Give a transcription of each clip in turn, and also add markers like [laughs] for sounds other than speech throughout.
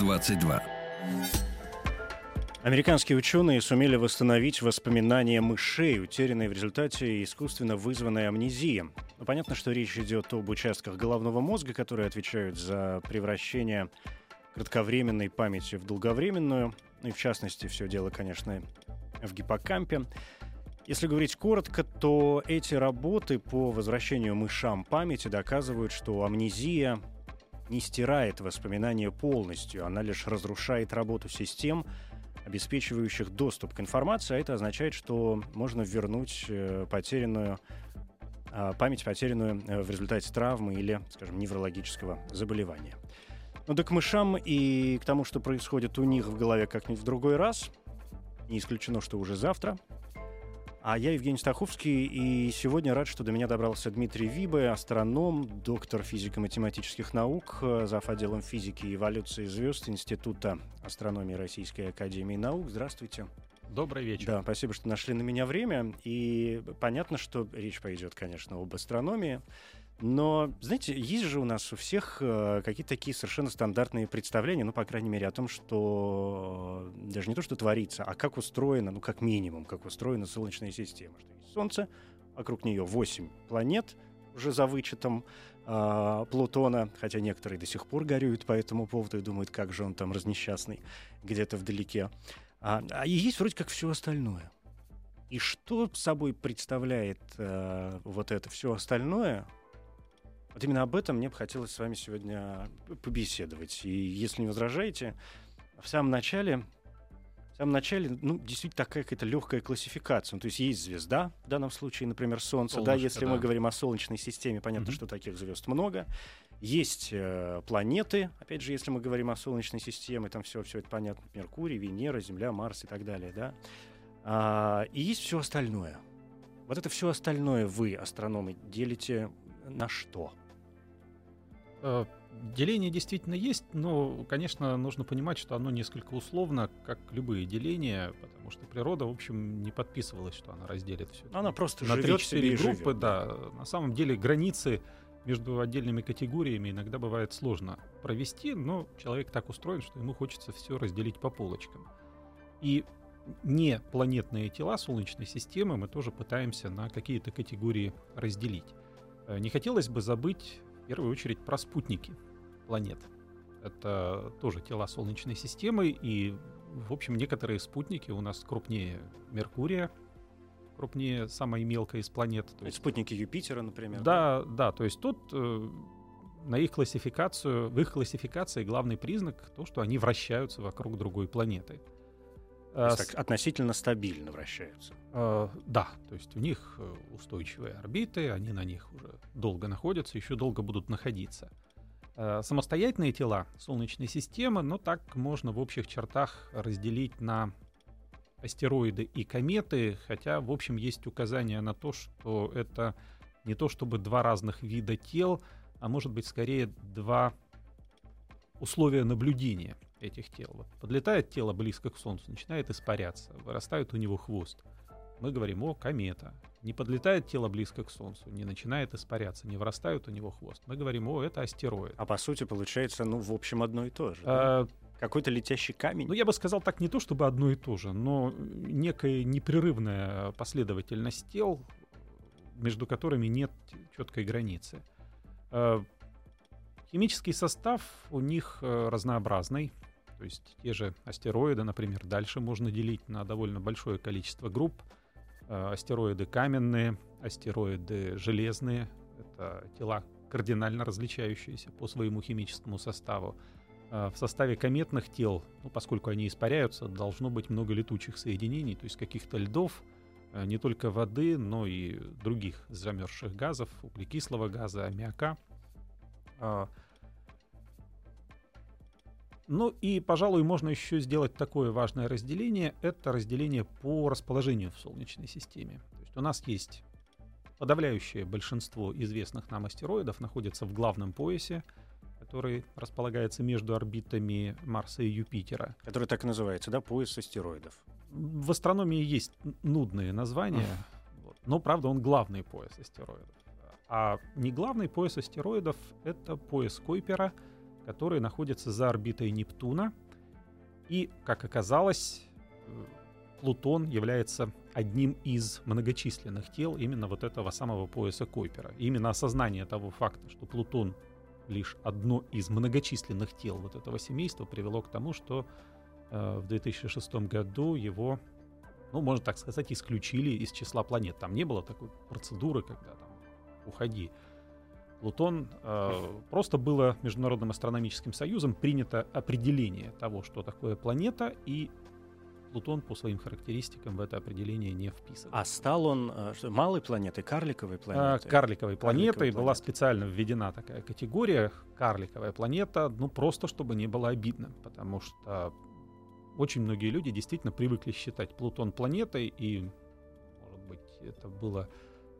22. Американские ученые сумели восстановить воспоминания мышей, утерянные в результате искусственно вызванной амнезии. Ну, понятно, что речь идет об участках головного мозга, которые отвечают за превращение кратковременной памяти в долговременную. Ну и в частности, все дело, конечно, в гиппокампе. Если говорить коротко, то эти работы по возвращению мышам памяти доказывают, что амнезия не стирает воспоминания полностью, она лишь разрушает работу систем, обеспечивающих доступ к информации, а это означает, что можно вернуть э, потерянную а, память, потерянную э, в результате травмы или, скажем, неврологического заболевания. Ну да к мышам и к тому, что происходит у них в голове как-нибудь в другой раз, не исключено, что уже завтра – а я Евгений Стаховский, и сегодня рад, что до меня добрался Дмитрий Вибе, астроном, доктор физико-математических наук, зав. отделом физики и эволюции звезд Института астрономии Российской Академии Наук. Здравствуйте. Добрый вечер. Да, спасибо, что нашли на меня время. И понятно, что речь пойдет, конечно, об астрономии. Но, знаете, есть же у нас у всех э, какие-то такие совершенно стандартные представления, ну, по крайней мере, о том, что э, даже не то, что творится, а как устроена, ну, как минимум, как устроена Солнечная система. Что есть Солнце, вокруг нее 8 планет, уже за вычетом э, Плутона, хотя некоторые до сих пор горюют по этому поводу и думают, как же он там разнесчастный где-то вдалеке. А, а есть вроде как все остальное. И что собой представляет э, вот это все остальное, вот именно об этом мне бы хотелось с вами сегодня побеседовать. И если не возражаете, в самом начале, в самом начале, ну, действительно такая какая-то легкая классификация. Ну, то есть есть звезда, в данном случае, например, Солнце. Солнышко, да, если да. мы говорим о Солнечной системе, понятно, mm-hmm. что таких звезд много. Есть э, планеты, опять же, если мы говорим о Солнечной системе, там все, все это понятно. Меркурий, Венера, Земля, Марс и так далее, да. А, и есть все остальное. Вот это все остальное вы, астрономы, делите на что? Э, деление действительно есть, но, конечно, нужно понимать, что оно несколько условно, как любые деления, потому что природа, в общем, не подписывалась, что она разделит все. Она просто на живет три-четыре группы, живет. да. На самом деле границы между отдельными категориями иногда бывает сложно провести, но человек так устроен, что ему хочется все разделить по полочкам. И не планетные тела Солнечной системы мы тоже пытаемся на какие-то категории разделить. Э, не хотелось бы забыть первую очередь про спутники планет. Это тоже тела Солнечной системы, и, в общем, некоторые спутники у нас крупнее Меркурия, крупнее самой мелкой из планет. То есть спутники Юпитера, например. Да, да, да то есть тут э, на их классификацию, в их классификации главный признак то, что они вращаются вокруг другой планеты. Есть, так, относительно стабильно вращаются. Э, да, то есть у них э, устойчивые орбиты, они на них уже долго находятся, еще долго будут находиться. Э, самостоятельные тела Солнечной системы, но так можно в общих чертах разделить на астероиды и кометы, хотя, в общем, есть указание на то, что это не то чтобы два разных вида тел, а может быть скорее два условия наблюдения этих тел. Вот подлетает тело близко к Солнцу, начинает испаряться, вырастает у него хвост. Мы говорим, о, комета. Не подлетает тело близко к Солнцу, не начинает испаряться, не вырастает у него хвост. Мы говорим, о, это астероид. А по сути получается, ну, в общем, одно и то же. А, да? Какой-то летящий камень? Ну, я бы сказал так, не то чтобы одно и то же, но некая непрерывная последовательность тел, между которыми нет четкой границы. А, химический состав у них э, разнообразный. То есть те же астероиды, например, дальше можно делить на довольно большое количество групп. Э, астероиды каменные, астероиды железные. Это тела кардинально различающиеся по своему химическому составу. Э, в составе кометных тел, ну, поскольку они испаряются, должно быть много летучих соединений, то есть каких-то льдов, э, не только воды, но и других замерзших газов, углекислого газа, аммиака. Ну и, пожалуй, можно еще сделать такое важное разделение. Это разделение по расположению в Солнечной системе. То есть у нас есть подавляющее большинство известных нам астероидов находится в главном поясе, который располагается между орбитами Марса и Юпитера. Который так и называется, да, пояс астероидов. В астрономии есть нудные названия, вот, но, правда, он главный пояс астероидов. А не главный пояс астероидов — это пояс Койпера — который находится за орбитой Нептуна. И, как оказалось, Плутон является одним из многочисленных тел именно вот этого самого пояса Койпера. И именно осознание того факта, что Плутон лишь одно из многочисленных тел вот этого семейства привело к тому, что э, в 2006 году его, ну, можно так сказать, исключили из числа планет. Там не было такой процедуры, когда там уходи. Плутон э, просто было Международным астрономическим союзом принято определение того, что такое планета, и Плутон по своим характеристикам в это определение не вписан. А стал он э, что, малой планетой, карликовой планетой? А, карликовой планетой карликовой была специально введена такая категория карликовая планета, ну просто чтобы не было обидно, потому что очень многие люди действительно привыкли считать Плутон планетой, и, может быть, это было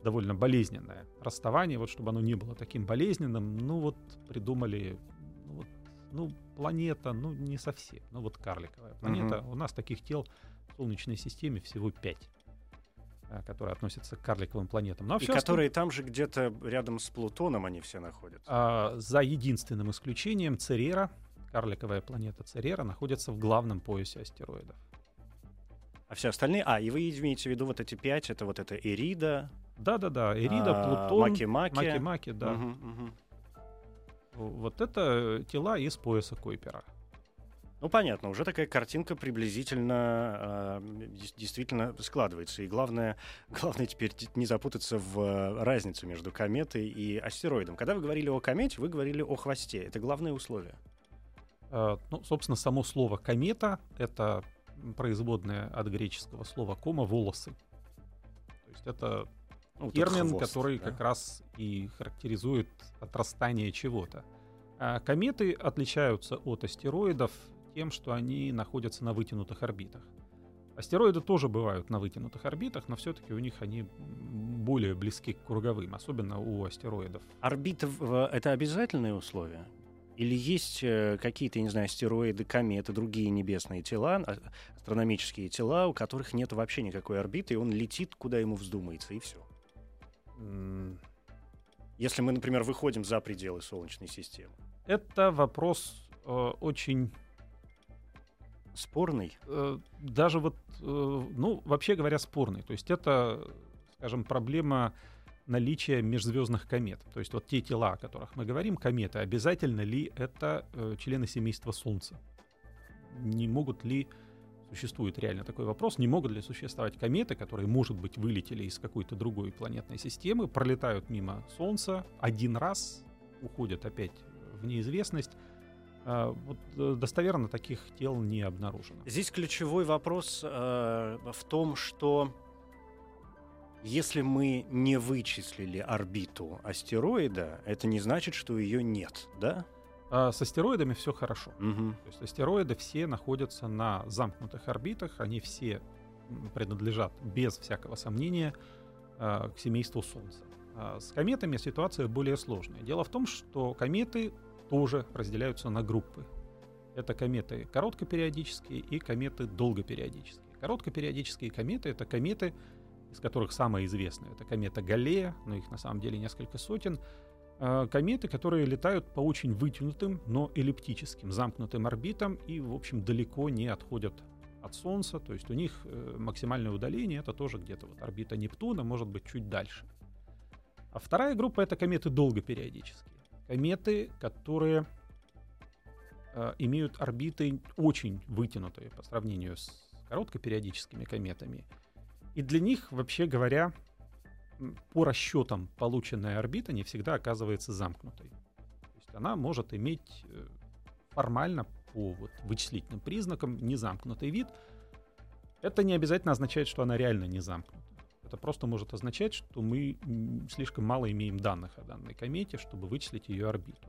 довольно болезненное расставание, вот чтобы оно не было таким болезненным, ну вот придумали, ну, вот, ну планета, ну не совсем, ну вот карликовая планета. Угу. У нас таких тел в Солнечной системе всего пять а, которые относятся к карликовым планетам. Ну, а и которые остальное... там же где-то рядом с Плутоном они все находятся. А, за единственным исключением Церера, карликовая планета Церера, находится в главном поясе астероидов. А все остальные... А, и вы имеете в виду вот эти пять, это вот это Эрида, да-да-да, Эрида, а, Плутон, Маки-Маки. Маки-Маки, да. Угу, угу. Вот это тела из пояса Койпера. Ну, понятно, уже такая картинка приблизительно э, действительно складывается. И главное, [laughs] главное теперь не запутаться в разницу между кометой и астероидом. Когда вы говорили о комете, вы говорили о хвосте. Это главное условие. Э, ну, собственно, само слово комета — это производное от греческого слова кома — волосы. То есть это ну, термин, хвост, который да? как раз и характеризует отрастание чего-то. А кометы отличаются от астероидов тем, что они находятся на вытянутых орбитах. Астероиды тоже бывают на вытянутых орбитах, но все-таки у них они более близки к круговым, особенно у астероидов. Орбита — это обязательное условие? Или есть э, какие-то, не знаю, астероиды, кометы, другие небесные тела, а, астрономические тела, у которых нет вообще никакой орбиты, и он летит, куда ему вздумается, и все? Если мы, например, выходим за пределы Солнечной системы. Это вопрос э, очень спорный. Э, даже вот, э, ну, вообще говоря, спорный. То есть это, скажем, проблема наличия межзвездных комет. То есть вот те тела, о которых мы говорим, кометы, обязательно ли это э, члены семейства Солнца? Не могут ли существует реально такой вопрос, не могут ли существовать кометы, которые, может быть, вылетели из какой-то другой планетной системы, пролетают мимо Солнца один раз, уходят опять в неизвестность. А, вот э, достоверно таких тел не обнаружено. Здесь ключевой вопрос э, в том, что если мы не вычислили орбиту астероида, это не значит, что ее нет, да? А с астероидами все хорошо. Угу. То есть астероиды все находятся на замкнутых орбитах, они все принадлежат без всякого сомнения а, к семейству Солнца. А с кометами ситуация более сложная. Дело в том, что кометы тоже разделяются на группы. Это кометы короткопериодические и кометы долгопериодические. Короткопериодические кометы — это кометы, из которых самая известная — это комета Галлея, но их на самом деле несколько сотен — кометы, которые летают по очень вытянутым, но эллиптическим, замкнутым орбитам и, в общем, далеко не отходят от Солнца, то есть у них э, максимальное удаление это тоже где-то вот орбита Нептуна, может быть, чуть дальше. А вторая группа это кометы долгопериодические. Кометы, которые э, имеют орбиты очень вытянутые по сравнению с короткопериодическими кометами. И для них, вообще говоря, по расчетам полученная орбита не всегда оказывается замкнутой. То есть она может иметь э, формально по вот вычислительным признакам незамкнутый вид. Это не обязательно означает, что она реально не замкнута. Это просто может означать, что мы слишком мало имеем данных о данной комете, чтобы вычислить ее орбиту.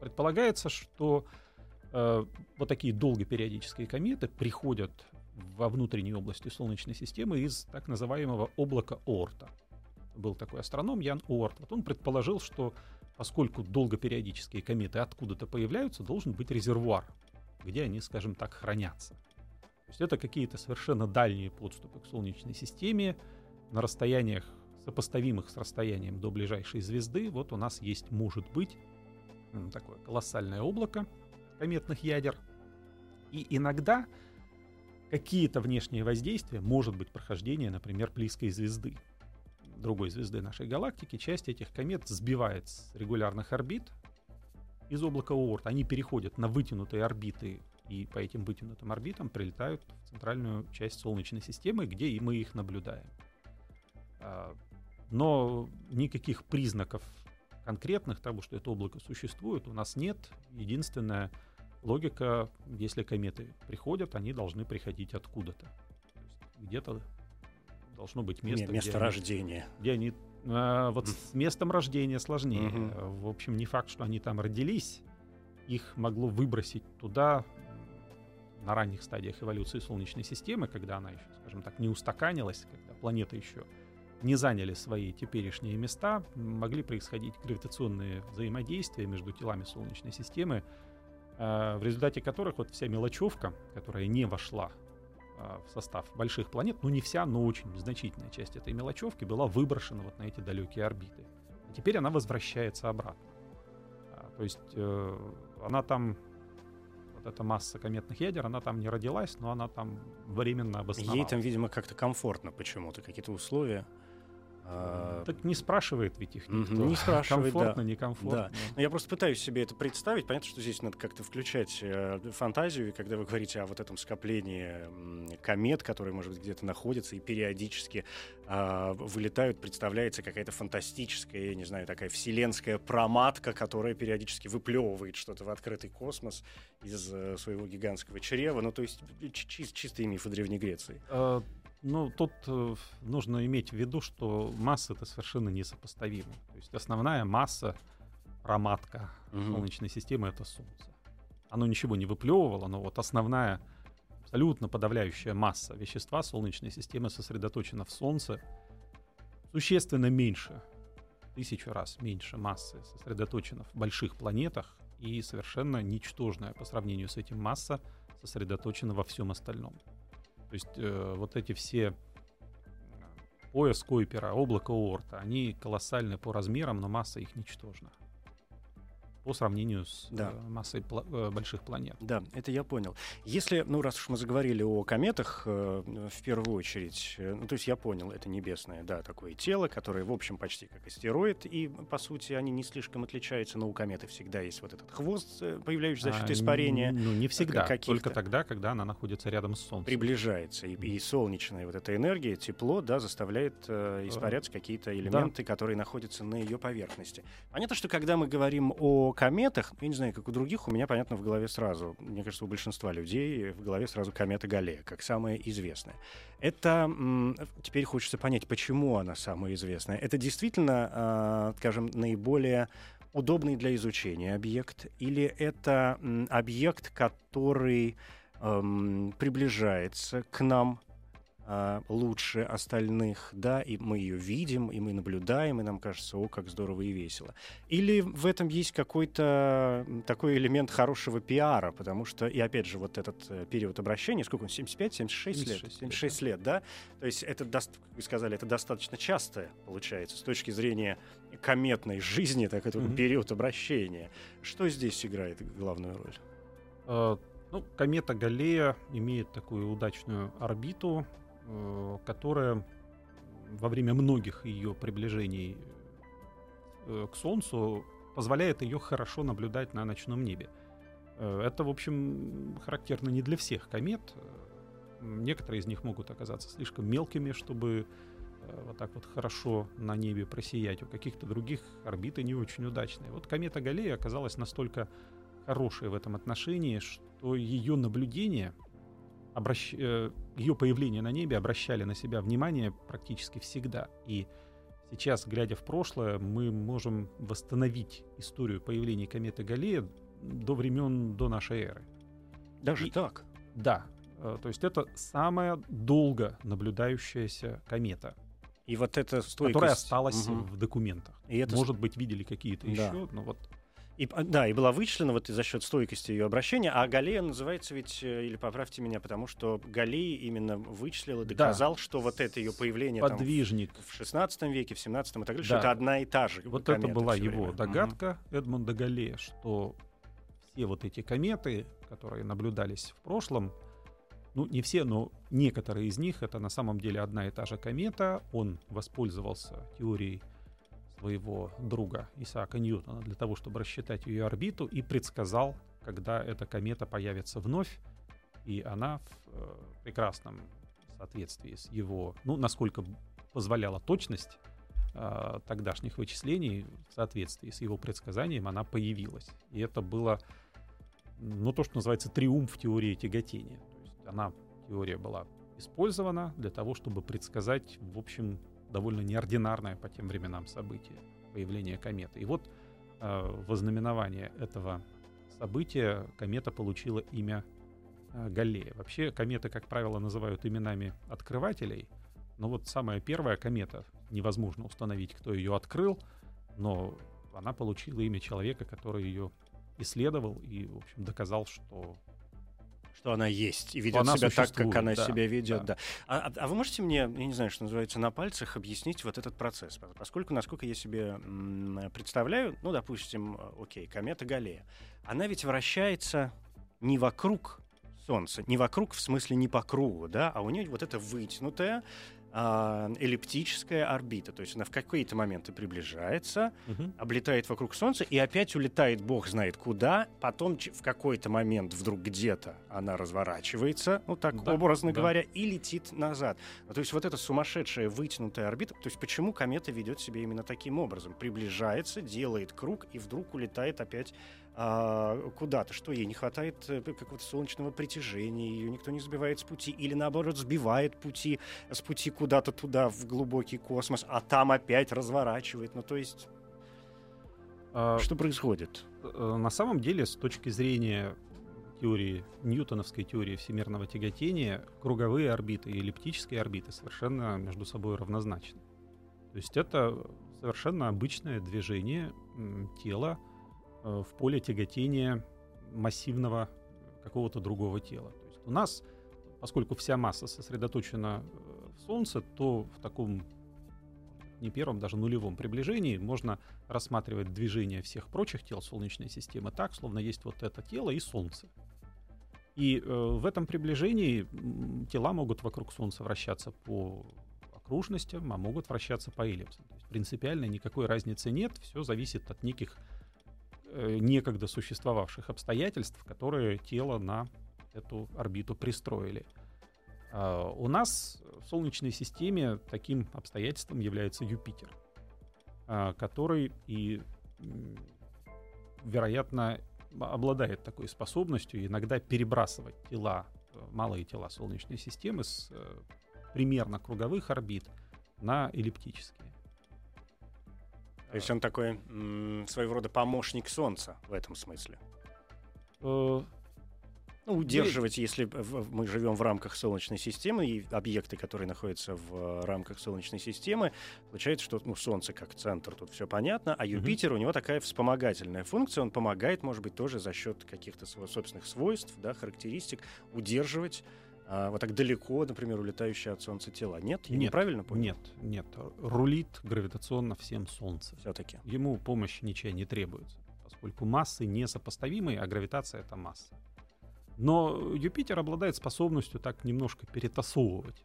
Предполагается, что Э, вот такие долгопериодические кометы приходят во внутренней области Солнечной системы из так называемого облака Оорта. Был такой астроном Ян Оорт. Вот он предположил, что поскольку долгопериодические кометы откуда-то появляются, должен быть резервуар, где они, скажем так, хранятся. То есть это какие-то совершенно дальние подступы к Солнечной системе на расстояниях, сопоставимых с расстоянием до ближайшей звезды. Вот у нас есть, может быть, такое колоссальное облако кометных ядер. И иногда какие-то внешние воздействия, может быть прохождение, например, близкой звезды, другой звезды нашей галактики, часть этих комет сбивает с регулярных орбит из облака Оорт. Они переходят на вытянутые орбиты и по этим вытянутым орбитам прилетают в центральную часть Солнечной системы, где и мы их наблюдаем. А, но никаких признаков конкретных того, что это облако существует, у нас нет. Единственное, логика, если кометы приходят, они должны приходить откуда-то. Где-то должно быть место. Место где рождения. Они, где они а, вот с местом рождения сложнее. Угу. В общем, не факт, что они там родились. Их могло выбросить туда на ранних стадиях эволюции Солнечной системы, когда она еще, скажем так, не устаканилась, когда планеты еще не заняли свои теперешние места, могли происходить гравитационные взаимодействия между телами Солнечной системы, Э, в результате которых вот вся мелочевка, которая не вошла в состав больших планет, ну не вся, но очень значительная часть этой мелочевки была выброшена вот на эти далекие орбиты. И теперь она возвращается обратно. А, то есть э, она там, вот эта масса кометных ядер, она там не родилась, но она там временно обосновалась. Ей там, видимо, как-то комфортно почему-то, какие-то условия. А, так не спрашивает ведь их никто. Не спрашивает, Комфортно, да. некомфортно. Да. Но я просто пытаюсь себе это представить. Понятно, что здесь надо как-то включать э, фантазию, и когда вы говорите о вот этом скоплении комет, которые, может быть, где-то находятся и периодически э, вылетают, представляется какая-то фантастическая, я не знаю, такая вселенская проматка, которая периодически выплевывает что-то в открытый космос из э, своего гигантского чрева. Ну, то есть чи- чистые мифы Древней Греции. Ну, тут э, нужно иметь в виду, что массы это совершенно несопоставимы. То есть основная масса проматка угу. Солнечной системы это Солнце. Оно ничего не выплевывало, но вот основная, абсолютно подавляющая масса вещества Солнечной системы сосредоточена в Солнце существенно меньше, тысячу раз меньше массы сосредоточена в больших планетах и совершенно ничтожная по сравнению с этим масса сосредоточена во всем остальном. То есть э, вот эти все пояс Койпера, облако Оорта, они колоссальны по размерам, но масса их ничтожна по сравнению с да. э, массой пла- э, больших планет. Да, это я понял. Если, ну, раз уж мы заговорили о кометах, э, в первую очередь, э, ну, то есть я понял, это небесное, да, такое тело, которое, в общем, почти как астероид, и, по сути, они не слишком отличаются, но у кометы всегда есть вот этот хвост, э, появляющийся за счет а, испарения. Ну, не всегда, только тогда, когда она находится рядом с Солнцем. Приближается, и, и солнечная вот эта энергия, тепло, да, заставляет э, испаряться какие-то элементы, да. которые находятся на ее поверхности. Понятно, что когда мы говорим о кометах, я не знаю, как у других, у меня, понятно, в голове сразу, мне кажется, у большинства людей в голове сразу комета Галлея, как самая известная. Это, теперь хочется понять, почему она самая известная. Это действительно, а, скажем, наиболее удобный для изучения объект, или это объект, который приближается к нам лучше остальных, да, и мы ее видим, и мы наблюдаем, и нам кажется, о, как здорово и весело. Или в этом есть какой-то такой элемент хорошего пиара, потому что, и опять же, вот этот э, период обращения, сколько он, 75, 76, 76 лет? 76 лет, да? То есть это, как вы сказали, это достаточно часто получается с точки зрения кометной жизни, так это mm-hmm. период обращения. Что здесь играет главную роль? Uh, ну, комета Галлея имеет такую удачную орбиту, которая во время многих ее приближений э, к Солнцу позволяет ее хорошо наблюдать на ночном небе. Э, это, в общем, характерно не для всех комет. Некоторые из них могут оказаться слишком мелкими, чтобы вот так вот хорошо на небе просиять. У каких-то других орбиты не очень удачные. Вот комета Галлея оказалась настолько хорошей в этом отношении, что ее наблюдение обращ... Э, ее появление на небе обращали на себя внимание практически всегда. И сейчас, глядя в прошлое, мы можем восстановить историю появления кометы Галлея до времен до нашей эры. Даже И- так? Да, э, то есть это самая долго наблюдающаяся комета, И вот эта стойкость... которая осталась Мгм. в документах. И это Может быть, видели какие-то Да. еще, но вот И, а, да, и была вычислена вот за счет стойкости ее обращения. А Галлея называется ведь, э, или поправьте меня, потому что Галлей именно вычислил и Да. доказал, что вот это ее появление там, подвижник. в 16 веке, в 17 и так далее, что Да. это одна и та же Вот это была его время. догадка Эдмунда Галлея, что все вот эти кометы, которые наблюдались в прошлом, ну не все, но некоторые из них, это на самом деле одна и та же комета. Он воспользовался теорией своего друга Исаака Ньютона для того, чтобы рассчитать ее орбиту и предсказал, когда эта комета появится вновь, и она в э, прекрасном соответствии с его, ну, насколько позволяла точность э, тогдашних вычислений, в соответствии с его предсказанием, она появилась. И это было, ну, то, что называется триумф теории тяготения. То есть она, теория была использована для того, чтобы предсказать, в общем, довольно неординарное по тем временам событие появления кометы. И вот э, во знаменование этого события комета получила имя э, Галлея. Вообще кометы, как правило, называют именами открывателей, но вот самая первая комета, невозможно установить, кто ее открыл, но она получила имя человека, который ее исследовал и, в общем, доказал, что Что она есть и ведет она себя так, как она да, себя ведет. да. Да. А, а- а вы можете мне, я не знаю, что называется, на пальцах объяснить вот этот процесс? Пос- Поскольку, насколько я себе представляю, ну, допустим, э, окей, комета Галлея, она ведь вращается не вокруг Солнца, не вокруг в смысле не по кругу, да, а у нее вот эта вытянутая эллиптическая орбита. То есть она в какие-то моменты приближается, облетает вокруг Солнца и опять улетает бог знает куда. Потом в какой-то момент вдруг где-то она разворачивается, ну так Да, образно да. говоря, и летит назад. То есть вот эта сумасшедшая вытянутая орбита, то есть почему комета ведет себя именно таким образом? Приближается, делает круг и вдруг улетает опять а, куда-то. Что ей не хватает э, какого-то солнечного притяжения, ее никто не сбивает с пути, или наоборот сбивает пути с пути куда-то туда в глубокий космос, а там опять разворачивает. Ну то есть А, что происходит? э, на самом деле, с точки зрения теории, ньютоновской теории всемирного тяготения, круговые орбиты и эллиптические орбиты совершенно между собой равнозначны. То есть это совершенно обычное движение тела в поле тяготения массивного какого-то другого тела. То есть у нас, поскольку вся масса сосредоточена э, в Солнце, то в таком не первом, даже нулевом приближении можно рассматривать движение всех прочих тел Солнечной системы так, словно есть вот это тело и Солнце. И э, в этом приближении тела могут вокруг Солнца вращаться по окружностям, а могут вращаться по эллипсам. То есть принципиально никакой разницы нет, все зависит от неких э, некогда существовавших обстоятельств, которые тело на эту орбиту пристроили. А, У нас в Солнечной системе таким обстоятельством является Юпитер, а, который и, вероятно, обладает такой способностью иногда перебрасывать тела, э, малые тела Солнечной системы с э, примерно круговых орбит на эллиптические. То есть он такой своего рода помощник Солнца в этом смысле. Э, Ну, удерживать, если мы живем в рамках Солнечной системы, и объекты, которые находятся в э, рамках Солнечной системы, получается, что ну, Солнце как центр, тут все понятно, а Юпитер, у него такая вспомогательная функция, он помогает, может быть, тоже за счет каких-то сво- собственных свойств, да, характеристик, удерживать а, вот так далеко, например, улетающие от Солнца тела. Нет? Я Нет, неправильно понял? Нет, нет. Рулит гравитационно всем Солнце. Все-таки. Ему помощь ничья не требуется, поскольку массы несопоставимые, а гравитация — это масса. Но Юпитер обладает способностью так немножко перетасовывать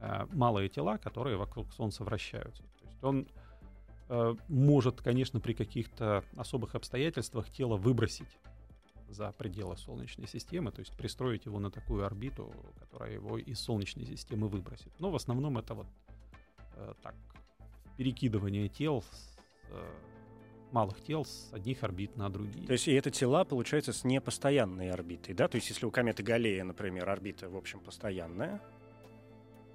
э, малые тела, которые вокруг Солнца вращаются. То есть он э, может, конечно, при каких-то особых обстоятельствах тело выбросить за пределы Солнечной системы, то есть пристроить его на такую орбиту, которая его из Солнечной системы выбросит. Но в основном это вот э, так перекидывание тел, с, э, малых тел с одних орбит на другие. То есть и это тела, получается, с непостоянной орбитой, да? То есть если у кометы Галлея, например, орбита, в общем, постоянная,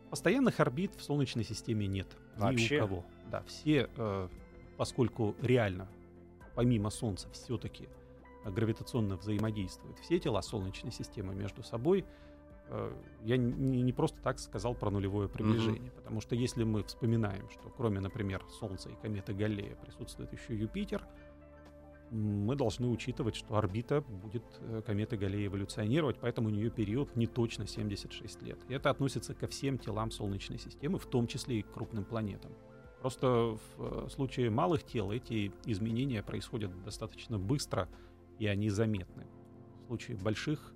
Постоянных орбит в Солнечной системе нет. Вообще? Ни у кого. Да, все, э, поскольку реально, помимо Солнца, все-таки гравитационно взаимодействуют все тела Солнечной системы между собой, э, я не, не просто так сказал про нулевое приближение, mm-hmm. потому что если мы вспоминаем, что кроме, например, Солнца и кометы Галлея присутствует еще Юпитер, мы должны учитывать, что орбита будет э, кометы Галлея эволюционировать, поэтому у нее период не точно 76 лет. И это относится ко всем телам Солнечной системы, в том числе и к крупным планетам. Просто в э, случае малых тел эти изменения происходят достаточно быстро, и они заметны. В случае больших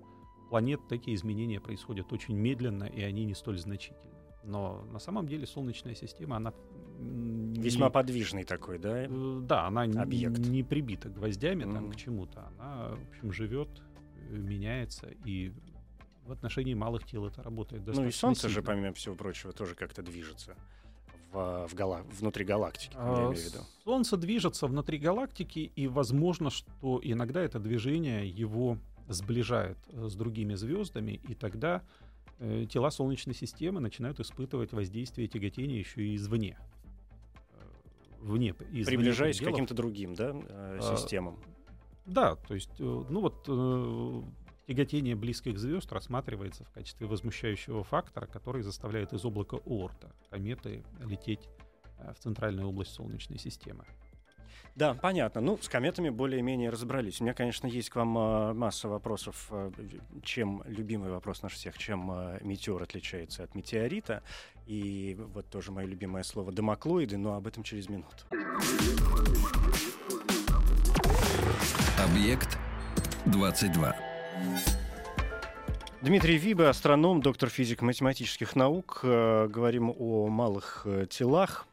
планет эти изменения происходят очень медленно, и они не столь значительны. Но на самом деле Солнечная система, она... Весьма не, подвижный такой, да? Э, да, она Объект. Не, не прибита гвоздями mm. там к чему-то. Она, в общем, живет, э, меняется, и в отношении малых тел это работает достаточно Ну и Солнце сильно. же, помимо всего прочего, тоже как-то движется в, в гала... внутри галактики, а, я имею в виду. Солнце движется внутри галактики, и возможно, что иногда это движение его сближает э, с другими звездами, и тогда э, тела Солнечной системы начинают испытывать воздействие тяготения еще и извне. Э, вне, извне Приближаясь к каким-то другим да, э, а, системам. Да, то есть, ну вот Тяготение близких звезд рассматривается в качестве возмущающего фактора, который заставляет из облака Оорта кометы лететь э, в центральную область Солнечной системы. Да, понятно. Ну, с кометами более-менее разобрались. У меня, конечно, есть к вам э, масса вопросов. Э, чем любимый вопрос наш всех, чем метеор отличается от метеорита. И вот тоже мое любимое слово домоклоиды, но об этом через минуту. Объект 22. Дмитрий Виба, астроном, доктор физико-математических наук. Э, говорим о малых э, телах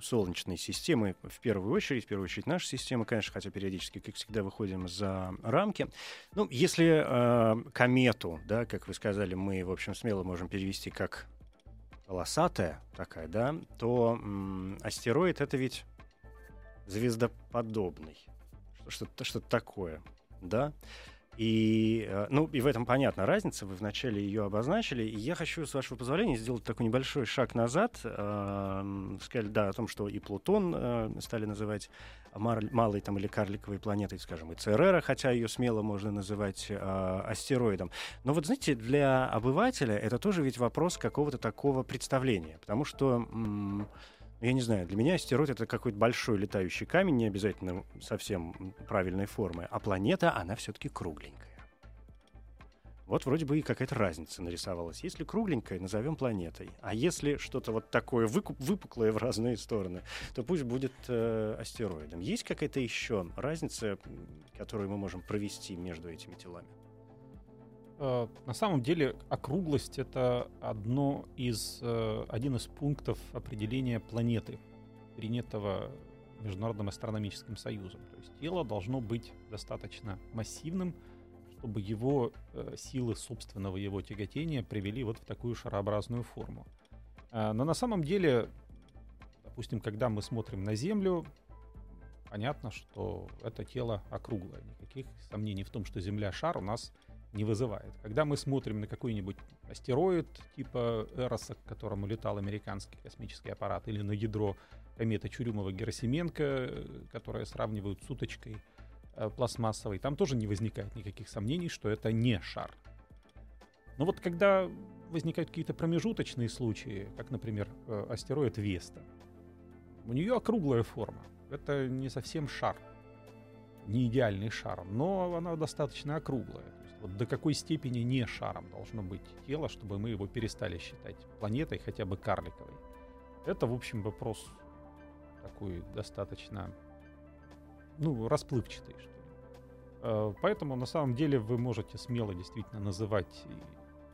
Солнечной системы в первую очередь, в первую очередь наша система, конечно, хотя периодически, как всегда, выходим за рамки. Ну, если э, комету, да, как вы сказали, мы, в общем, смело можем перевести как полосатая такая, да, то м, астероид это ведь звездоподобный, что-то что такое, да. И, э, ну, и в этом понятна разница, вы вначале ее обозначили. И я хочу, с вашего позволения, сделать такой небольшой шаг назад. Э, сказали, да, о том, что и Плутон э, стали называть малой там, или карликовой планетой, скажем, и Церера, хотя ее смело можно называть э, астероидом. Но вот, знаете, для обывателя это тоже ведь вопрос какого-то такого представления. Потому что... М- я не знаю, для меня астероид это какой-то большой летающий камень, не обязательно совсем правильной формы, а планета, она все-таки кругленькая. Вот вроде бы и какая-то разница нарисовалась. Если кругленькая, назовем планетой. А если что-то вот такое выкуп, выпуклое в разные стороны, то пусть будет э, астероидом. Есть какая-то еще разница, которую мы можем провести между этими телами? Э, на самом деле округлость это одно из, э, один из пунктов определения планеты, принятого Международным астрономическим союзом. То есть тело должно быть достаточно массивным, чтобы его э, силы собственного его тяготения привели вот в такую шарообразную форму. Но на самом деле, допустим, когда мы смотрим на Землю, понятно, что это тело округлое. Никаких сомнений в том, что Земля шар у нас не вызывает. Когда мы смотрим на какой-нибудь астероид типа Эроса, к которому летал американский космический аппарат, или на ядро кометы Чурюмова-Герасименко, которое сравнивают с уточкой э, пластмассовой, там тоже не возникает никаких сомнений, что это не шар. Но вот когда возникают какие-то промежуточные случаи, как, например, э, астероид Веста, у нее округлая форма. Это не совсем шар, не идеальный шар, но она достаточно округлая. Вот до какой степени не шаром должно быть тело, чтобы мы его перестали считать планетой хотя бы карликовой. Это, в общем, вопрос такой достаточно, ну, расплывчатый, что ли. Э, поэтому, на самом деле, вы можете смело действительно называть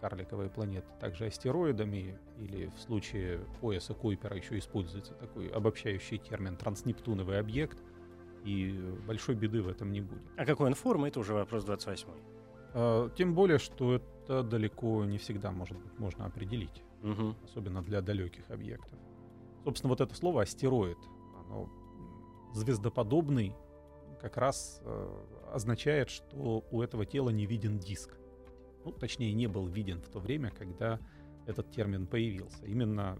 карликовые планеты также астероидами, или в случае пояса Койпера еще используется такой обобщающий термин транснептуновый объект, и большой беды в этом не будет. А какой он формы, это уже вопрос 28 а, тем более, что это далеко не всегда может быть можно определить, угу. особенно для далеких объектов. Собственно, вот это слово астероид, оно звездоподобный, как раз э, означает, что у этого тела не виден диск. Ну, точнее, не был виден в то время, когда этот термин появился. Именно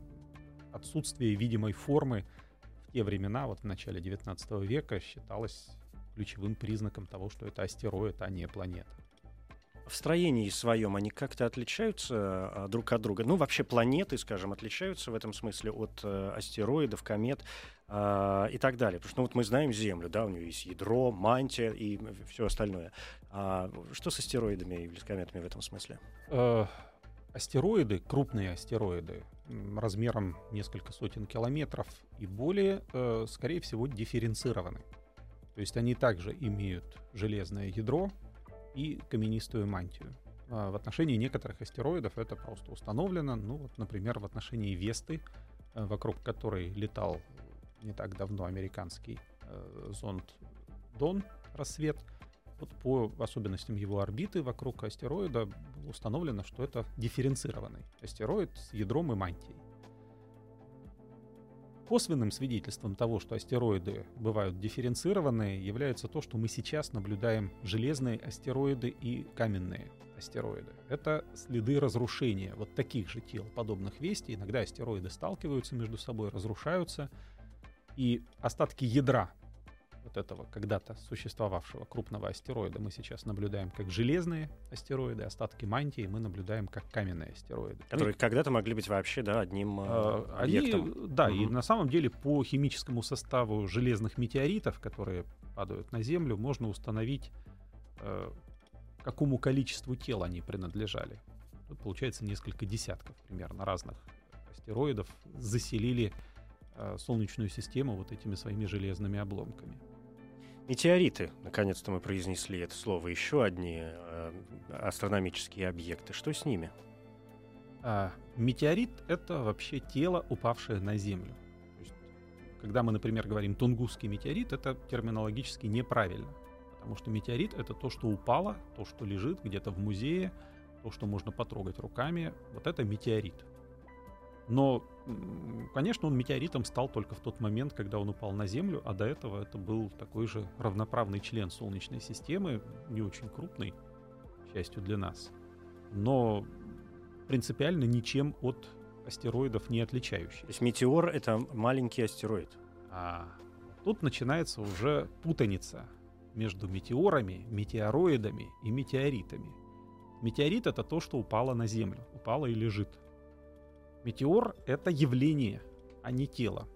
отсутствие видимой формы в те времена, вот в начале 19 века, считалось ключевым признаком того, что это астероид, а не планета. В строении своем они как-то отличаются а, друг от друга? Ну, вообще планеты, скажем, отличаются в этом смысле от э, астероидов, комет э, и так далее. Потому что ну, вот мы знаем Землю, да, у нее есть ядро, мантия и все остальное. А что с астероидами или с кометами в этом смысле? Э, астероиды, крупные астероиды, размером несколько сотен километров и более, э, скорее всего, дифференцированы. То есть они также имеют железное ядро и каменистую мантию. А в отношении некоторых астероидов это просто установлено. Ну вот, например, в отношении Весты, э, вокруг которой летал не так давно американский э, зонд Дон рассвет. Вот по особенностям его орбиты вокруг астероида было установлено, что это дифференцированный астероид с ядром и мантией. Косвенным свидетельством того, что астероиды бывают дифференцированные, является то, что мы сейчас наблюдаем железные астероиды и каменные астероиды. Это следы разрушения вот таких же тел, подобных Вести. Иногда астероиды сталкиваются между собой, разрушаются, и остатки ядра вот этого когда-то существовавшего крупного астероида мы сейчас наблюдаем как железные астероиды, остатки мантии мы наблюдаем как каменные астероиды. Которые ну, когда-то могли быть вообще да, одним э, объектом. Они, да, угу. и на самом деле по химическому составу железных метеоритов, которые падают на Землю, можно установить, э, какому количеству тел они принадлежали. Тут получается несколько десятков примерно разных астероидов заселили э, Солнечную систему вот этими своими железными обломками. Метеориты, наконец-то мы произнесли это слово, еще одни э, астрономические объекты. Что с ними? А, метеорит — это вообще тело, упавшее на Землю. Есть, когда мы, например, говорим «тунгусский метеорит», это терминологически неправильно. Потому что метеорит — это то, что упало, то, что лежит где-то в музее, то, что можно потрогать руками. Вот это метеорит. Но, конечно, он метеоритом стал только в тот момент, когда он упал на Землю, а до этого это был такой же равноправный член Солнечной системы, не очень крупный, к счастью для нас, но принципиально ничем от астероидов не отличающийся. То есть метеор — это маленький астероид? А тут начинается уже путаница между метеорами, метеороидами и метеоритами. Метеорит — это то, что упало на Землю, упало и лежит — Метеор — это явление, а не тело.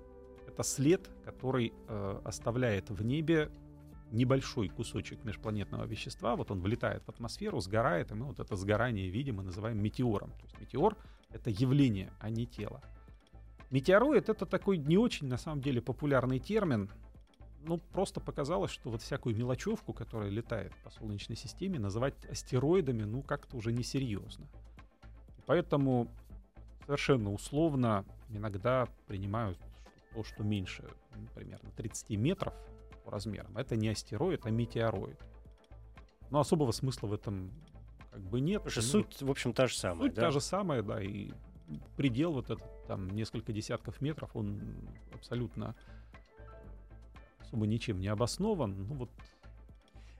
Это след, который э, оставляет в небе небольшой кусочек межпланетного вещества. Вот он влетает в атмосферу, сгорает, и мы вот это сгорание видим и называем метеором. То есть метеор — это явление, а не тело. Метеороид — это такой не очень, на самом деле, популярный термин. Ну, просто показалось, что вот всякую мелочевку, которая летает по Солнечной системе, называть астероидами, ну, как-то уже несерьезно. Поэтому совершенно условно иногда принимают то, что меньше примерно 30 метров по размерам. Это не астероид, а метеороид. Но особого смысла в этом как бы нет. Потому что ну, суть, в общем, та же самая. Суть да? та же самая, да, и предел вот этот, там, несколько десятков метров, он абсолютно особо ничем не обоснован. Ну вот.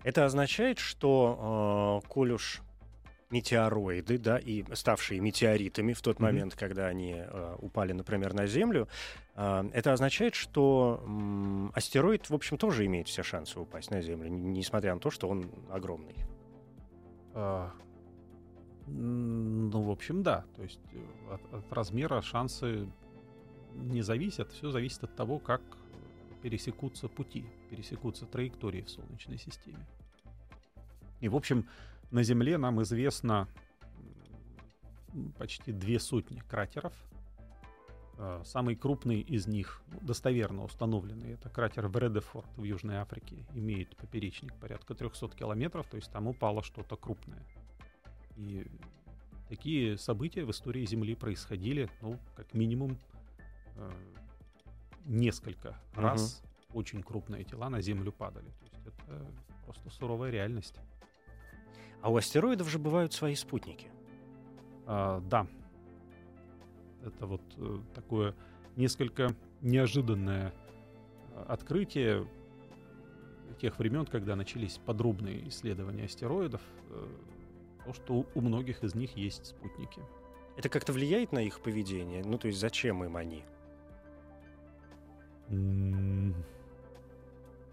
Это означает, что э, коль уж метеороиды, да, и ставшие метеоритами в тот mm-hmm. момент, когда они э, упали, например, на Землю, э, это означает, что э, астероид, в общем, тоже имеет все шансы упасть на Землю, несмотря на то, что он огромный. А, ну, в общем, да. То есть э, от, от размера шансы не зависят, все зависит от того, как пересекутся пути, пересекутся траектории в Солнечной системе. И, в общем, на Земле нам известно почти две сотни кратеров. А, самый крупный из них, ну, достоверно установленный, это кратер Бредефорд в Южной Африке. Имеет поперечник порядка 300 километров, то есть там упало что-то крупное. И такие события в истории Земли происходили, ну, как минимум, э, несколько раз очень крупные тела на Землю падали. То есть это просто суровая реальность. А у астероидов же бывают свои спутники. А, да. Это вот э, такое несколько неожиданное э, открытие тех времен, когда начались подробные исследования астероидов, э, то, что у многих из них есть спутники. Это как-то влияет на их поведение? Ну, то есть зачем им они?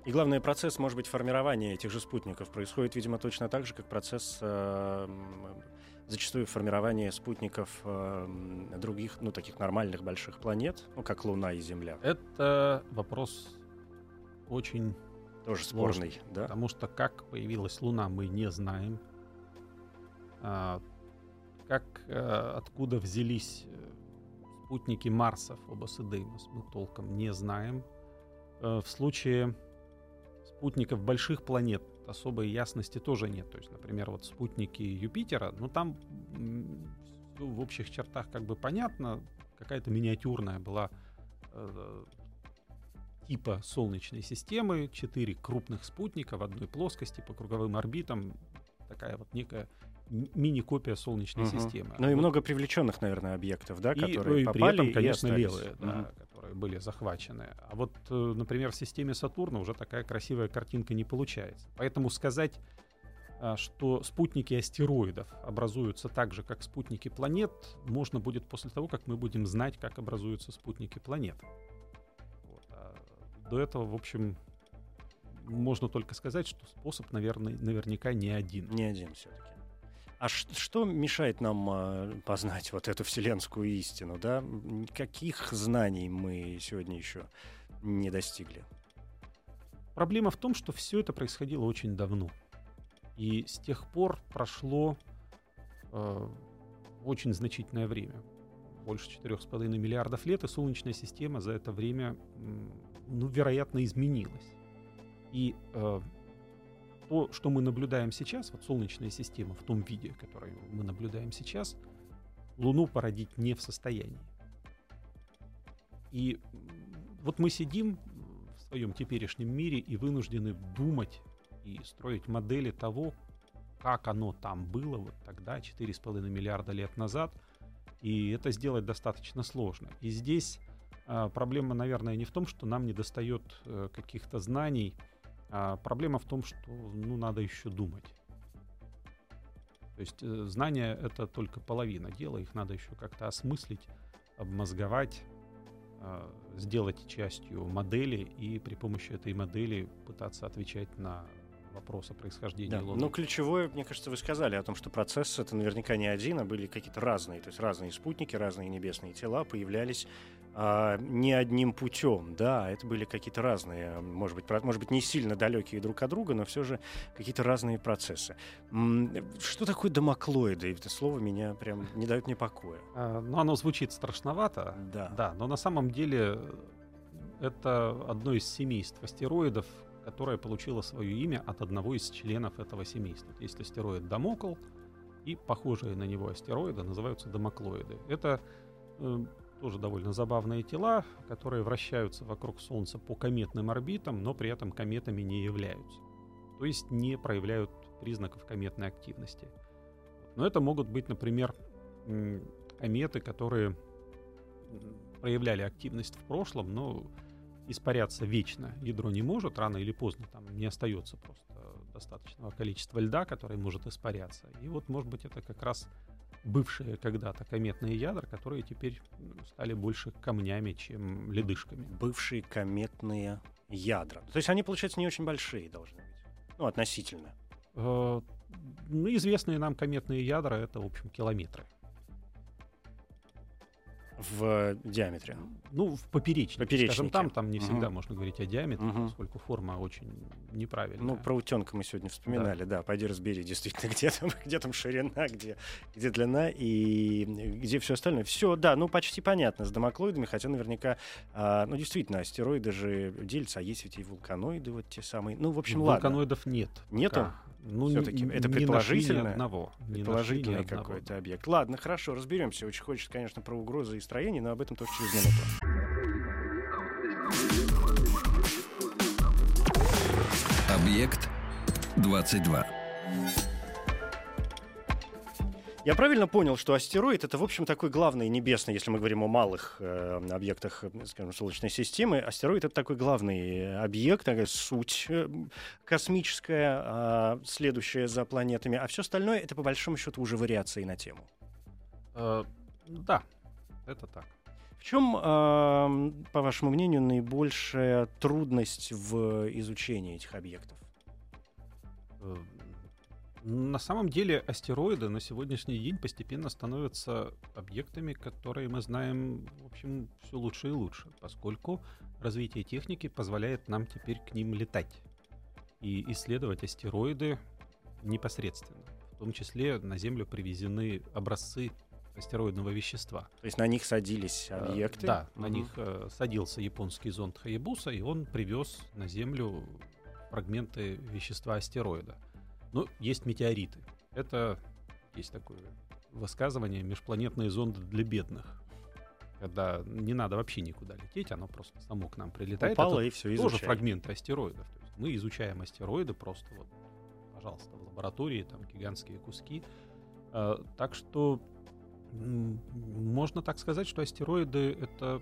И главный процесс, может быть, формирования этих же спутников происходит, видимо, точно так же, как процесс э, зачастую формирования спутников э, других, ну, таких нормальных больших планет, ну, как Луна и Земля. Это вопрос очень тоже спорный, сложный, да? Потому что как появилась Луна, мы не знаем. А, как, а, откуда взялись э, спутники Марса, Фобос и Деймос, мы толком не знаем. А, в случае спутников больших планет особой ясности тоже нет. То есть, например, вот спутники Юпитера, ну там все в общих чертах как бы понятно, какая-то миниатюрная была э, типа Солнечной системы, четыре крупных спутника в одной плоскости по круговым орбитам, такая вот некая мини-копия Солнечной угу. системы. Ну и вот. много привлеченных, наверное, объектов, да, которые ну, и попали при этом, конечно, и левые, угу. да, которые были захвачены. А вот, э, например, в системе Сатурна уже такая красивая картинка не получается. Поэтому сказать, а, что спутники астероидов образуются так же, как спутники планет, можно будет после того, как мы будем знать, как образуются спутники планет. Вот. А до этого, в общем, можно только сказать, что способ, наверное, наверняка не один. Не один все-таки. А что мешает нам а, познать вот эту вселенскую истину, да? Каких знаний мы сегодня еще не достигли? Проблема в том, что все это происходило очень давно. И с тех пор прошло э, очень значительное время. Больше 4,5 миллиардов лет, и Солнечная система за это время, ну, вероятно, изменилась. И э, то, что мы наблюдаем сейчас, вот Солнечная система в том виде, который мы наблюдаем сейчас, Луну породить не в состоянии. И вот мы сидим в своем теперешнем мире и вынуждены думать и строить модели того, как оно там было вот тогда, 4,5 миллиарда лет назад, и это сделать достаточно сложно. И здесь э, проблема, наверное, не в том, что нам не достает э, каких-то знаний, а проблема в том, что ну, надо еще думать. То есть э, знания — это только половина дела, их надо еще как-то осмыслить, обмозговать, э, сделать частью модели и при помощи этой модели пытаться отвечать на вопросы происхождения да. Луны. Но ключевое, мне кажется, вы сказали о том, что процесс это наверняка не один, а были какие-то разные, то есть разные спутники, разные небесные тела появлялись а, не одним путем, да, это были какие-то разные, может быть, может быть, не сильно далекие друг от друга, но все же какие-то разные процессы. Что такое домоклоиды? Это слово меня прям не дает мне покоя. А, ну, оно звучит страшновато, да. да, но на самом деле это одно из семейств астероидов, которое получило свое имя от одного из членов этого семейства. Есть астероид Дамокл, и похожие на него астероиды называются домоклоиды. Это э, тоже довольно забавные тела, которые вращаются вокруг Солнца по кометным орбитам, но при этом кометами не являются. То есть не проявляют признаков кометной активности. Но это могут быть, например, кометы, которые проявляли активность в прошлом, но испаряться вечно ядро не может, рано или поздно там не остается просто достаточного количества льда, который может испаряться. И вот, может быть, это как раз бывшие когда-то кометные ядра, которые теперь стали больше камнями, чем ледышками. Бывшие кометные ядра. То есть они, получается, не очень большие должны быть. Ну, относительно. Э, ну, известные нам кометные ядра это, в общем, километры в диаметре? Ну, в поперечнике. поперечнике. Скажем, там, там не всегда угу. можно говорить о диаметре, угу. поскольку форма очень неправильная. Ну, про утенка мы сегодня вспоминали, да. да пойди разбери, действительно, [laughs] где там, где там ширина, где, где длина и где все остальное. Все, да, ну, почти понятно с домоклоидами, хотя наверняка, а, ну, действительно, астероиды же делятся, а есть ведь и вулканоиды вот те самые. Ну, в общем, Вулканоидов ладно. нет. Нету? Пока. Ну, все-таки это предположительно. Ни одного. Предположительный какой-то объект. Ладно, хорошо, разберемся. Очень хочется, конечно, про угрозы и строение, но об этом тоже через минуту. Объект 22. Я правильно понял, что астероид это, в общем, такой главный небесный, если мы говорим о малых э, объектах, скажем, Солнечной системы, астероид это такой главный объект, такая суть э, космическая, э, следующая за планетами, а все остальное это по большому счету уже вариации на тему. Э, да, это так. В чем, э, по вашему мнению, наибольшая трудность в изучении этих объектов? На самом деле астероиды на сегодняшний день постепенно становятся объектами, которые мы знаем, в общем, все лучше и лучше, поскольку развитие техники позволяет нам теперь к ним летать и исследовать астероиды непосредственно. В том числе на Землю привезены образцы астероидного вещества. То есть на них садились э, объекты? Да, угу. на них э, садился японский зонд Хаябуса, и он привез на Землю фрагменты вещества астероида. Ну, есть метеориты. Это есть такое высказывание межпланетные зонды для бедных. Когда не надо вообще никуда лететь, оно просто само к нам прилетает. Упало Это и все изучаем. Тоже фрагменты астероидов. То есть мы изучаем астероиды просто вот, пожалуйста, в лаборатории, там гигантские куски. А, так что можно так сказать, что астероиды это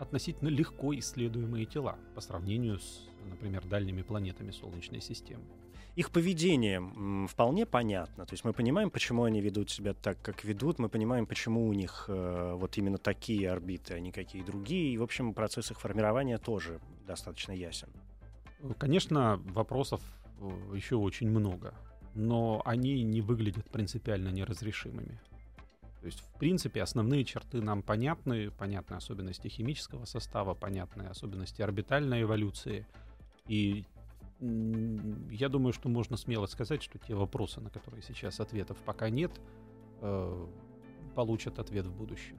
относительно легко исследуемые тела по сравнению с, например, дальними планетами Солнечной системы. Их поведение вполне понятно. То есть мы понимаем, почему они ведут себя так, как ведут. Мы понимаем, почему у них э, вот именно такие орбиты, а не какие другие. И, в общем, процесс их формирования тоже достаточно ясен. Конечно, вопросов э, еще очень много, но они не выглядят принципиально неразрешимыми. То есть, в принципе, основные черты нам понятны, понятны особенности химического состава, понятны особенности орбитальной эволюции. И я думаю, что можно смело сказать, что те вопросы, на которые сейчас ответов пока нет, э, получат ответ в будущем.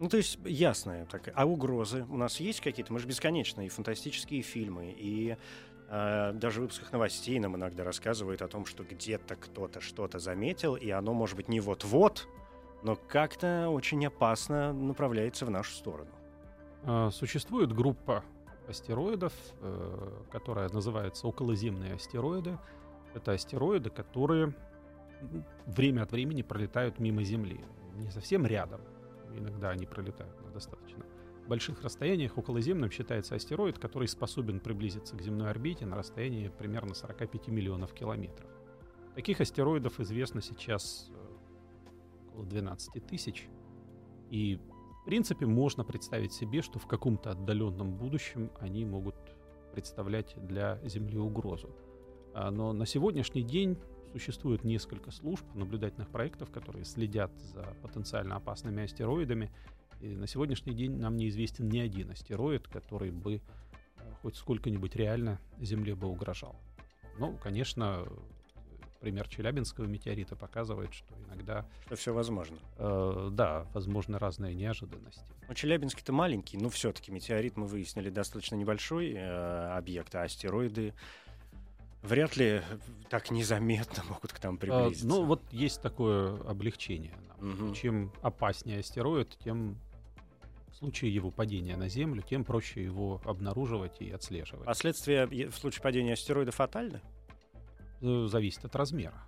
Ну, то есть, ясно. Так. А угрозы у нас есть какие-то? Мы же бесконечные фантастические фильмы, и даже в выпусках новостей нам иногда рассказывают о том, что где-то кто-то что-то заметил, и оно, может быть, не вот-вот, но как-то очень опасно направляется в нашу сторону. А, существует группа астероидов, э, которая называется околоземные астероиды. Это астероиды, которые время от времени пролетают мимо Земли. Не совсем рядом. Иногда они пролетают на достаточно больших расстояниях. Околоземным считается астероид, который способен приблизиться к земной орбите на расстоянии примерно 45 миллионов километров. Таких астероидов известно сейчас э, около 12 тысяч. И принципе, можно представить себе, что в каком-то отдаленном будущем они могут представлять для Земли угрозу. А, но на сегодняшний день существует несколько служб, наблюдательных проектов, которые следят за потенциально опасными астероидами. И на сегодняшний день нам неизвестен ни один астероид, который бы а, хоть сколько-нибудь реально Земле бы угрожал. Ну, конечно, пример Челябинского метеорита показывает, что иногда... Что все возможно. Э, да, возможны разные неожиданности. Но Челябинский-то маленький, но все-таки метеорит, мы выяснили, достаточно небольшой э, объект, а астероиды вряд ли так незаметно могут к нам э, приблизиться. Э, ну, вот есть такое облегчение. Угу. Чем опаснее астероид, тем случае его падения на Землю, тем проще его обнаруживать и отслеживать. Последствия в случае падения астероида фатальны? Э, зависит от размера.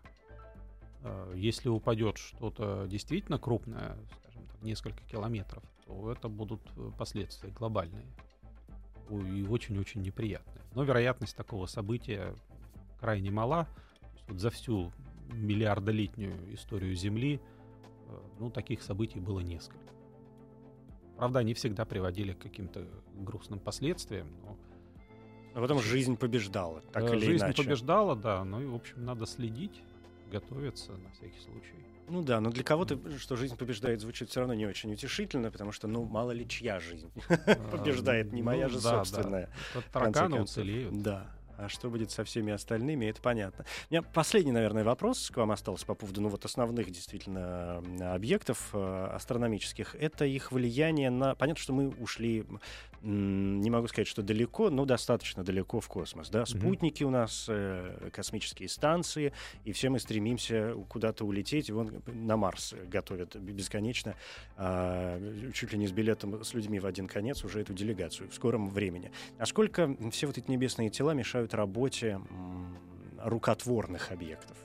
Э, если упадет что-то действительно крупное, скажем так, несколько километров, то это будут э, последствия глобальные и очень-очень неприятные. Но вероятность такого события крайне мала. Вот за всю миллиардолетнюю историю Земли ну, таких событий было несколько. Правда, они всегда приводили к каким-то грустным последствиям, но а потом жизнь побеждала, так э, или жизнь иначе. Жизнь побеждала, да. Ну и, в общем, надо следить, готовиться на всякий случай. Ну да, но для кого-то, что жизнь побеждает, звучит все равно не очень утешительно, потому что, ну, мало ли чья жизнь [laughs] побеждает, не моя ну же собственная. Тараканы уцелеют. Да. А что будет со всеми остальными, это понятно. У меня последний, наверное, вопрос к вам остался по поводу ну, вот основных действительно объектов э, астрономических. Это их влияние на... Понятно, что мы ушли не могу сказать, что далеко, но достаточно далеко в космос. Да? Спутники mm-hmm. у нас, э, космические станции, и все мы стремимся куда-то улететь. Вон на Марс готовят бесконечно, э, чуть ли не с билетом с людьми в один конец уже эту делегацию в скором времени. А сколько все вот эти небесные тела мешают работе рукотворных объектов?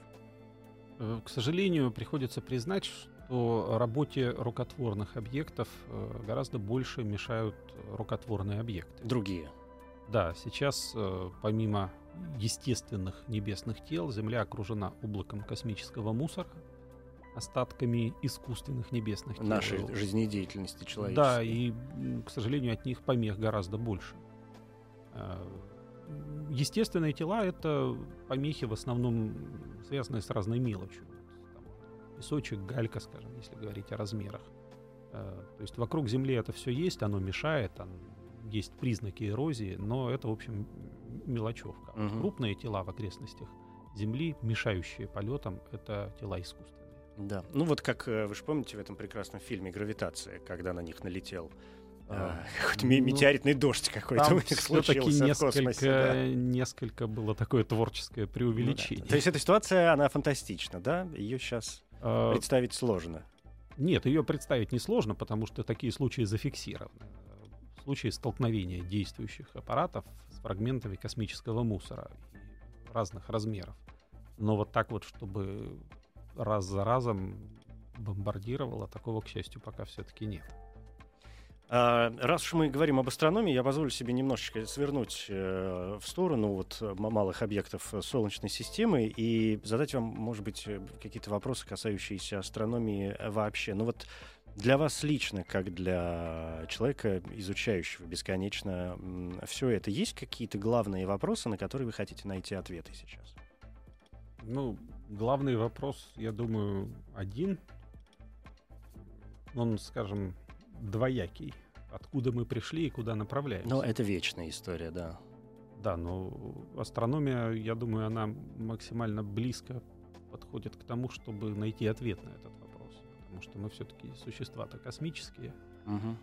Э, к сожалению, приходится признать, что работе рукотворных объектов э, гораздо больше мешают рукотворные объекты. Другие. Да, сейчас э, помимо естественных небесных тел Земля окружена облаком космического мусора. остатками искусственных небесных тел. Нашей жизнедеятельности человеческой. Да, и, к сожалению, от них помех гораздо больше. Э, естественные тела — это помехи в основном связанные с разной мелочью. Песочек, галька, скажем, если говорить о размерах. Э, то есть вокруг Земли это все есть, оно мешает, есть признаки эрозии, но это, в общем, мелочевка. Угу. Крупные тела в окрестностях Земли, мешающие полетам, это тела искусственные. Да. Ну вот как э, вы же помните в этом прекрасном фильме «Гравитация», когда на них налетел а, а какой-то ну, метеоритный дождь какой-то у них случился несколько, в космосе. Да. Несколько было такое творческое преувеличение. Ну, да. То есть эта ситуация, она фантастична, да? Ее сейчас. Представить сложно. Нет, ее представить несложно, потому что такие случаи зафиксированы. Случаи столкновения действующих аппаратов с фрагментами космического мусора разных размеров. Но вот так вот, чтобы раз за разом бомбардировало, такого, к счастью, пока все-таки нет. А, раз уж мы говорим об астрономии, я позволю себе немножечко свернуть э, в сторону вот малых объектов Солнечной системы и задать вам, может быть, э, какие-то вопросы, касающиеся астрономии вообще. Ну вот для вас лично, как для человека, изучающего бесконечно все это, есть какие-то главные вопросы, на которые вы хотите найти ответы сейчас? Ну, главный вопрос, я думаю, один. Он, скажем, двоякий. Откуда мы пришли и куда направляемся. Но это вечная история, да. Да, но астрономия, я думаю, она максимально близко подходит к тому, чтобы найти ответ на этот вопрос. Потому что мы все-таки существа-то космические. Угу.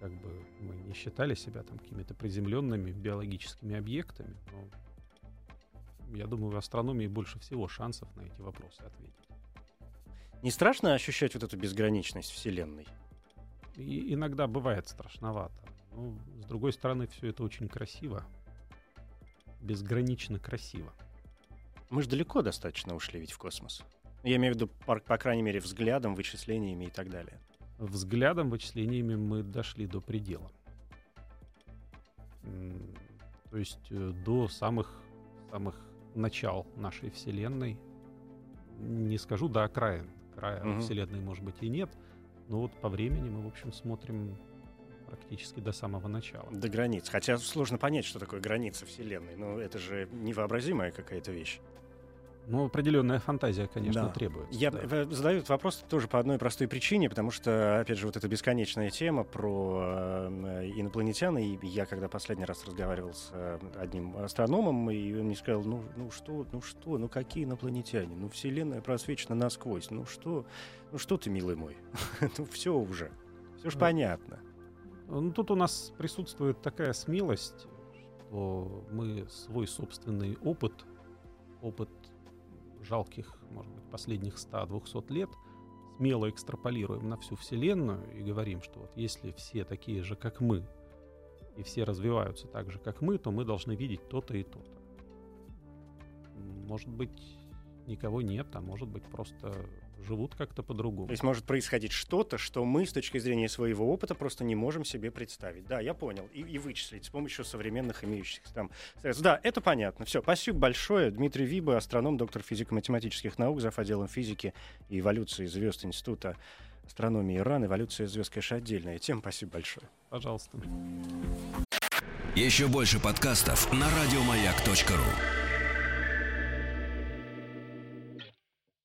Как бы мы не считали себя там какими-то приземленными биологическими объектами, но я думаю, в астрономии больше всего шансов на эти вопросы ответить. Не страшно ощущать вот эту безграничность Вселенной? И иногда бывает страшновато. Но, с другой стороны, все это очень красиво. Безгранично красиво. Мы же далеко достаточно ушли ведь в космос. Я имею в виду, по, по крайней мере, взглядом, вычислениями и так далее. Взглядом, вычислениями мы дошли до предела. То есть э, до самых, самых начал нашей Вселенной. Не скажу до окраин. Края угу. Вселенной, может быть, и нет – ну вот по времени мы, в общем, смотрим практически до самого начала. До границ. Хотя сложно понять, что такое граница Вселенной. Но это же невообразимая какая-то вещь. Ну, определенная фантазия, конечно, да. требуется. Я да. задаю этот вопрос тоже по одной простой причине, потому что, опять же, вот эта бесконечная тема про э, инопланетян, и я когда последний раз разговаривал с э, одним астрономом, и он мне сказал, ну, ну что, ну что, ну какие инопланетяне? Ну, Вселенная просвечена насквозь. Ну что, ну что ты, милый мой? [laughs] ну все уже, все же понятно. Ну, тут у нас присутствует такая смелость, что мы свой собственный опыт, опыт жалких, может быть, последних 100-200 лет смело экстраполируем на всю Вселенную и говорим, что вот если все такие же, как мы, и все развиваются так же, как мы, то мы должны видеть то-то и то-то. Может быть, никого нет, а может быть, просто живут как-то по-другому. То есть может происходить что-то, что мы с точки зрения своего опыта просто не можем себе представить. Да, я понял. И, и вычислить с помощью современных имеющихся там средств. Да, это понятно. Все, спасибо большое. Дмитрий Виба, астроном, доктор физико-математических наук, зав. отделом физики и эволюции звезд Института астрономии Иран. Эволюция звезд, конечно, отдельная тема. Спасибо большое. Пожалуйста. Еще больше подкастов на радиомаяк.ру